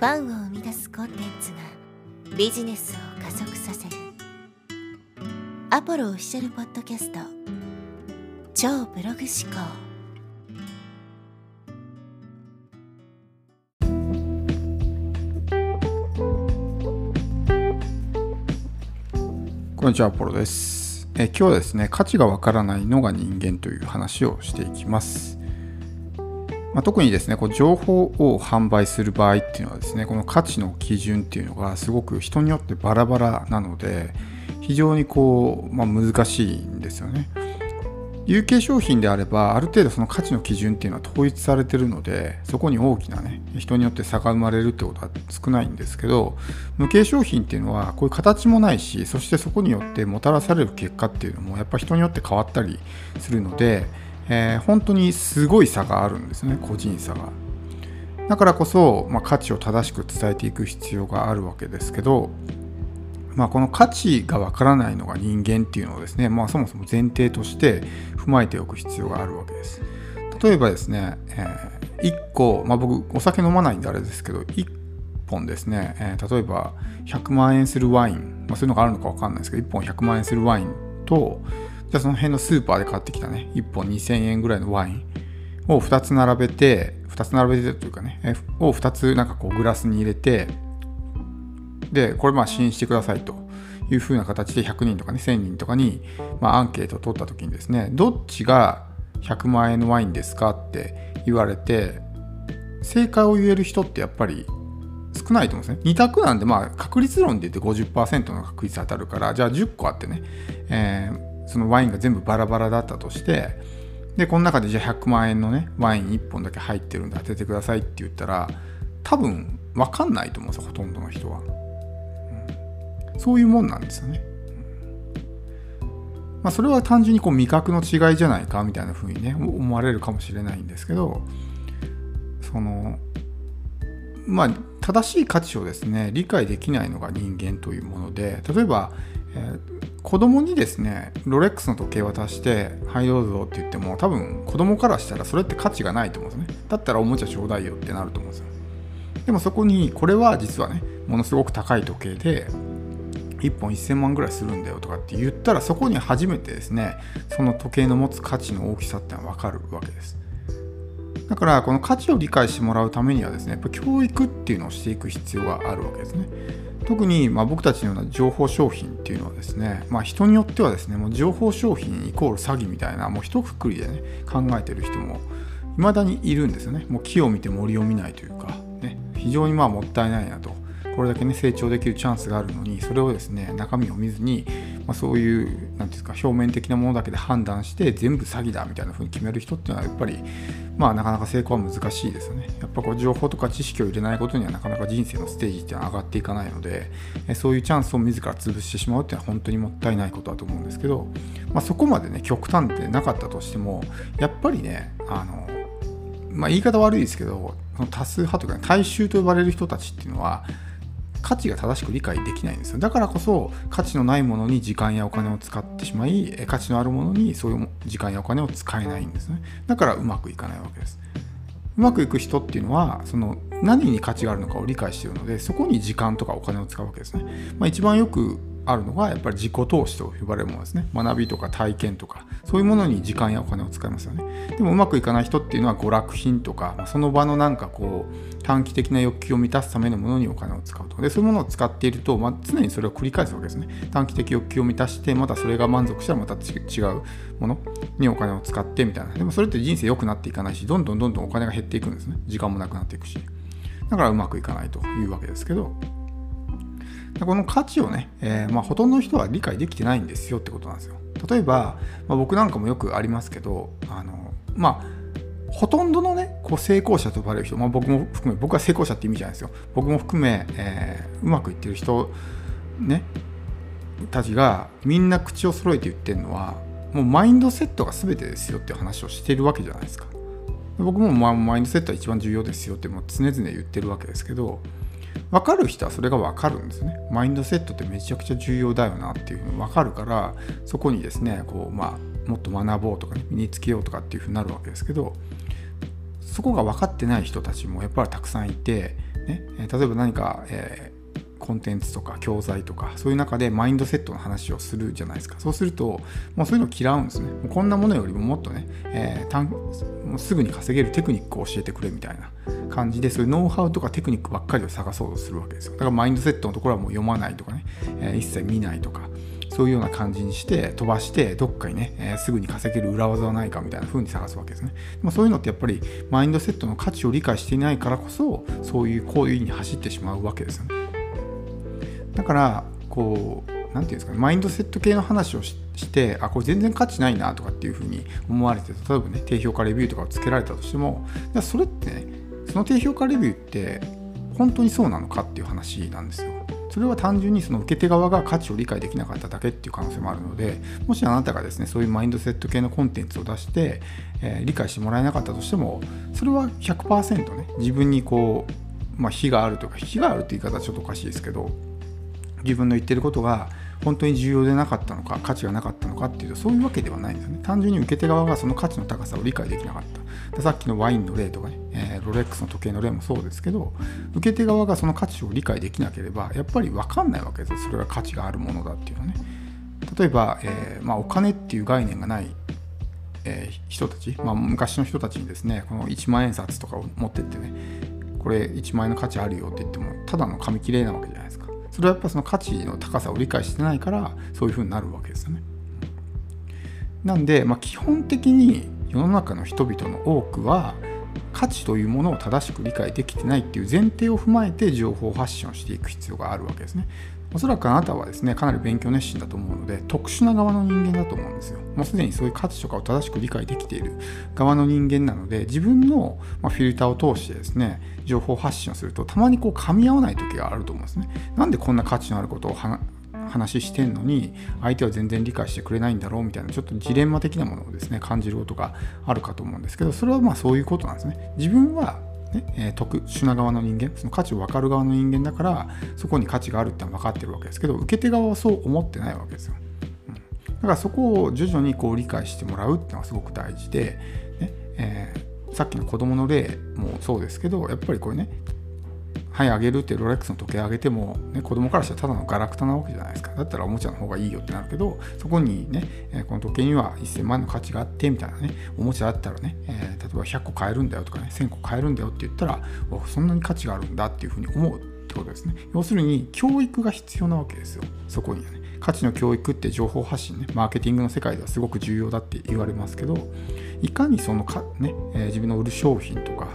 ファンを生み出すコンテンツがビジネスを加速させるアポロオフィシャルポッドキャスト超ブログ思考こんにちは、アポロです。え今日はですね、価値がわからないのが人間という話をしていきます。まあ、特にですね、こう情報を販売する場合っていうのはですね、この価値の基準っていうのがすごく人によってバラバラなので、非常にこう、まあ、難しいんですよね。有形商品であればある程度その価値の基準っていうのは統一されてるのでそこに大きなね人によって差が生まれるってことは少ないんですけど無形商品っていうのはこういう形もないしそしてそこによってもたらされる結果っていうのもやっぱ人によって変わったりするので、えー本当にすごい差があるんですね個人差が。だからこそ、まあ、価値を正しく伝えていく必要があるわけですけどまあ、この価値がわからないのが人間っていうのをですね、まあ、そもそも前提として踏まえておく必要があるわけです。例えばですね、えー1個、まあ、僕お酒飲まないんであれですけど1本ですね、えー例えば100万円するワイン、まあ、そういうのがあるのかわかんないですけど1本100万円するワインとじゃあその辺のスーパーで買ってきたね1本2000円ぐらいのワインを2つ並べて2つ並べてというかね、えを2つなんかこうグラスに入れてで、これまあ試飲してくださいというふうな形で100人とかね、1000人とかに、まあ、アンケートを取った時にですね、どっちが100万円のワインですかって言われて、正解を言える人ってやっぱり少ないと思うんですね。2択なんで、まあ確率論で言って50%の確率当たるから、じゃあ10個あってね、えーそのワインが全部バラバラだったとして、で、この中でじゃあ100万円のね、ワイン1本だけ入ってるんで当ててくださいって言ったら、多分分かんないと思うんですよ、ほとんどの人は。そういうもんなんですよね。まあ、それは単純にこう味覚の違いじゃないかみたいな風にね思われるかもしれないんですけどそのまあ正しい価値をですね理解できないのが人間というもので例えば、えー子供にですねロレックスの時計渡して「はいどうぞ」って言っても多分子供からしたらそれって価値がないと思うんですね。だったらおもちゃちょうだいよってなると思うんですよ。でもそこにこれは実はねものすごく高い時計で1本1000万ぐらいするんだよとかって言ったらそこに初めてですねその時計の持つ価値の大きさってのは分かるわけです。だからこの価値を理解してもらうためにはですねやっぱ教育っていうのをしていく必要があるわけですね。特にま僕たちのような情報商品っていうのはですね、まあ、人によってはですねもう情報商品イコール詐欺みたいなもう一括りでね考えてる人も未だにいるんですよね。もう木を見て森を見ないというか、ね、非常にまあもったいないなとこれだけね成長できるチャンスがあるのにそれをですね中身を見ずに、まあ、そういう何ていうんですか表面的なものだけで判断して全部詐欺だみたいな風に決める人っていうのはやっぱりまあなかなか成功は難しいですよね。やっぱこう情報とか知識を入れないことにはなかなか人生のステージっていうのは上がっていかないのでそういうチャンスを自ら潰してしまうっていうのは本当にもったいないことだと思うんですけど、まあ、そこまでね極端でなかったとしてもやっぱりねあのまあ、言い方悪いですけど多数派というか、ね、大衆と呼ばれる人たちっていうのは価値が正しく理解できないんですよ。だからこそ価値のないものに時間やお金を使ってしまい価値のあるものにそういう時間やお金を使えないんですね。だからうまくいかないわけです。うまくいく人っていうのはその何に価値があるのかを理解しているのでそこに時間とかお金を使うわけですね、まあ、一番よくあるのがやっぱり自己投資と呼ばれるものですね。学びとか体験とかそういうものに時間やお金を使いますよね。でもうまくいかない人っていうのは娯楽品とかその場のなんかこう短期的な欲求を満たすためのものにお金を使うとでそういうものを使っていると、まあ、常にそれを繰り返すわけですね。短期的欲求を満たしてまたそれが満足したらまた違うものにお金を使ってみたいな。でもそれって人生良くなっていかないしどんどんどんどんお金が減っていくんですね。時間もなくなっていくし。だからうまくいかないというわけですけど。この価値をね、えーまあ、ほとんどの人は理解できてないんですよってことなんですよ。例えば、まあ、僕なんかもよくありますけど、あのまあ、ほとんどのね、こう成功者と呼ばれる人、まあ、僕も含め、僕は成功者って意味じゃないですよ。僕も含め、えーうまくいってる人、ね、たちがみんな口を揃えて言ってるのは、もうマインドセットが全てですよっていう話をしてるわけじゃないですか。僕もまあマインドセットは一番重要ですよってもう常々言ってるわけですけど、分かる人はそれが分かるんですね。マインドセットってめちゃくちゃ重要だよなっていうふうに分かるから、そこにですね、こうまあ、もっと学ぼうとかね、身につけようとかっていうふうになるわけですけど、そこが分かってない人たちもやっぱりたくさんいて、ね、例えば何か、えコンテンツとか教材とかそういう中でマインドセットの話をするじゃないですかそうするともうそういうの嫌うんですねこんなものよりももっとね、えー、すぐに稼げるテクニックを教えてくれみたいな感じでそういうノウハウとかテクニックばっかりを探そうとするわけですよだからマインドセットのところはもう読まないとかね、えー、一切見ないとかそういうような感じにして飛ばしてどっかにね、えー、すぐに稼げる裏技はないかみたいな風に探すわけですね。まあ、そういうのってやっぱりマインドセットの価値を理解していないからこそそういう行為に走ってしまうわけですよね。だからこう何て言うんですかねマインドセット系の話をしてあこれ全然価値ないなとかっていうふうに思われて例えばね低評価レビューとかをつけられたとしてもそれってねその低評価レビューって本当にそうなのかっていう話なんですよ。それは単純にその受け手側が価値を理解できなかっただけっていう可能性もあるのでもしあなたがですねそういうマインドセット系のコンテンツを出して、えー、理解してもらえなかったとしてもそれは100%ね自分にこう、まあ、非があるというか非があるって言い方はちょっとおかしいですけど自分の言ってることが本当に重要でなかったのか価値がなかったのかっていうとそういうわけではないんですよね。単純に受け手側がその価値の高さを理解できなかった。さっきのワインの例とかね、えー、ロレックスの時計の例もそうですけど受け手側がその価値を理解できなければやっぱり分かんないわけですそれが価値があるものだっていうのね。例えば、えー、まあ、お金っていう概念がないえー、人たち、まあ、昔の人たちにですねこの1万円札とかを持ってってねこれ1万円の価値あるよって言ってもただの紙切れなわけじゃないですか。それはやっぱその価値の高さを理解してないからそういうふうになるわけですよね。なんで、まあ、基本的に世の中の人々の多くは価値というものを正しく理解できてないっていう前提を踏まえて情報発信をしていく必要があるわけですね。おそらくあなたはですね、かなり勉強熱心だと思うので、特殊な側の人間だと思うんですよ。もうすでにそういう価値とかを正しく理解できている側の人間なので、自分のフィルターを通してですね、情報発信をすると、たまにこう噛み合わない時があると思うんですね。なんでこんな価値のあることを話してんのに相手は全然理解してくれないんだろうみたいなちょっとジレンマ的なものをですね感じることがあるかと思うんですけどそれはまあそういうことなんですね自分はねえ特殊な側の人間その価値を分かる側の人間だからそこに価値があるってのは分かってるわけですけど受け手側はそう思ってないわけですよ、うん、だからそこを徐々にこう理解してもらうっていうのはすごく大事で、ねえー、さっきの子供の例もそうですけどやっぱりこれねはいあげるってロレックスの時計あげても、ね、子供からしたらただのガラクタなわけじゃないですか。だったらおもちゃの方がいいよってなるけどそこにね、えこの時計には1000万の価値があってみたいなねおもちゃだったらね、えー、例えば100個買えるんだよとかね1000個買えるんだよって言ったらそんなに価値があるんだっていうふうに思うってことですね。要するに教育が必要なわけですよ。そこにはね。価値の教育って情報発信ね。マーケティングの世界ではすごく重要だって言われますけどいかにそのか、ねえ、自分の売る商品とか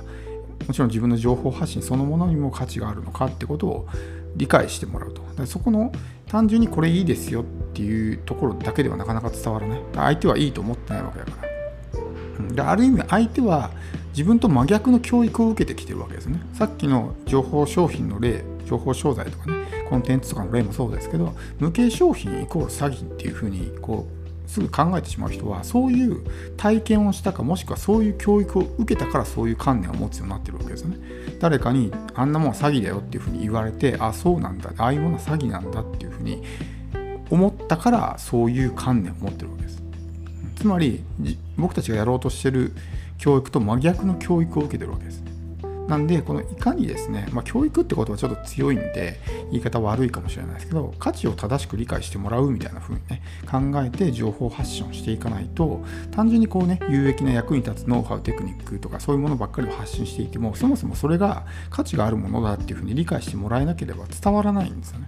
もちろん自分の情報発信そのものにも価値があるのかってことを理解してもらうと。だそこの単純にこれいいですよっていうところだけではなかなか伝わらない。相手はいいと思ってないわけだから。である意味相手は自分と真逆の教育を受けてきてるわけですね。さっきの情報商品の例、情報商材とかね、コンテンツとかの例もそうですけど、無形商品イコール詐欺っていうふうにこうすぐ考えてしまう人はそういう体験をしたかもしくはそういう教育を受けたからそういう観念を持つようになってるわけですよね。誰かにあんなもん詐欺だよっていうふうに言われてあそうなんだ。ああいうものは詐欺なんだっていうふうに思ったからそういう観念を持ってるわけです。つまり僕たちがやろうとしてる教育と真逆の教育を受けてるわけです。なんで、このいかにですね、まあ、教育ってことはちょっと強いんで、言い方悪いかもしれないですけど、価値を正しく理解してもらうみたいな風にね、考えて情報発信をしていかないと、単純にこうね、有益な役に立つノウハウ、テクニックとかそういうものばっかりを発信していても、そもそもそれが価値があるものだっていう風に理解してもらえなければ伝わらないんですよね。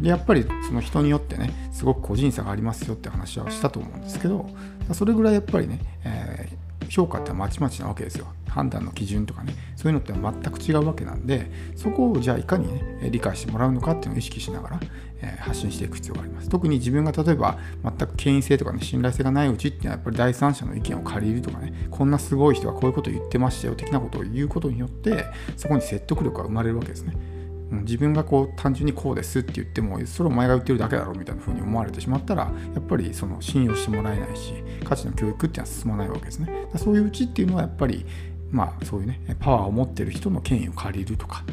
でやっぱりその人によってねすごく個人差がありますよって話はしたと思うんですけどそれぐらいやっぱりね、えー、評価ってまちまちなわけですよ。判断の基準とかね。そういうのって全く違うわけなんでそこをじゃあいかにね理解してもらうのかっていうのを意識しながら、えー、発信していく必要があります。特に自分が例えば全く権威性とかね信頼性がないうちっていうのはやっぱり第三者の意見を借りるとかねこんなすごい人がこういうこと言ってましたよ的なことを言うことによってそこに説得力が生まれるわけですね。自分がこう単純にこうですって言ってもそれお前が言ってるだけだろうみたいな風に思われてしまったらやっぱりその信用してもらえないし価値の教育っていうのは進まないわけですねそういううちっていうのはやっぱりまあそういうねパワーを持ってる人の権威を借りるとか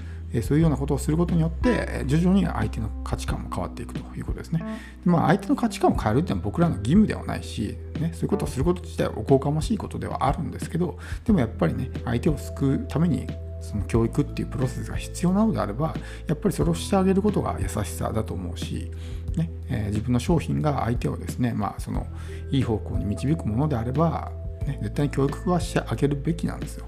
そういうようなことをすることによって徐々に相手の価値観も変わっていくということですね。まあ、相手の価値観を変えるっていうのは僕らの義務ではないし、ね、そういうことをすること自体はおこがましいことではあるんですけどでもやっぱりね相手を救うためにその教育っていうプロセスが必要なのであればやっぱりそれをしてあげることが優しさだと思うし、ねえー、自分の商品が相手をですね、まあ、そのいい方向に導くものであれば、ね、絶対に教育はしてあげるべきなんですよ。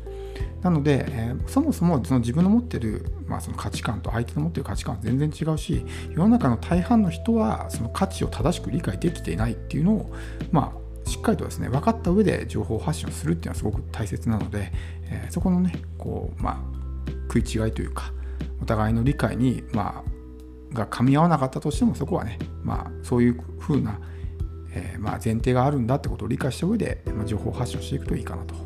なので、えー、そもそもその自分の持ってる、まあ、その価値観と相手の持ってる価値観は全然違うし世の中の大半の人はその価値を正しく理解できていないっていうのを、まあ、しっかりとですね分かった上で情報発信をするっていうのはすごく大切なので、えー、そこのねこう、まあ、食い違いというかお互いの理解に、まあ、が噛み合わなかったとしてもそこはね、まあ、そういうふうな、えー、まあ、前提があるんだってことを理解した上で、まあ、情報発信をしていくといいかなと。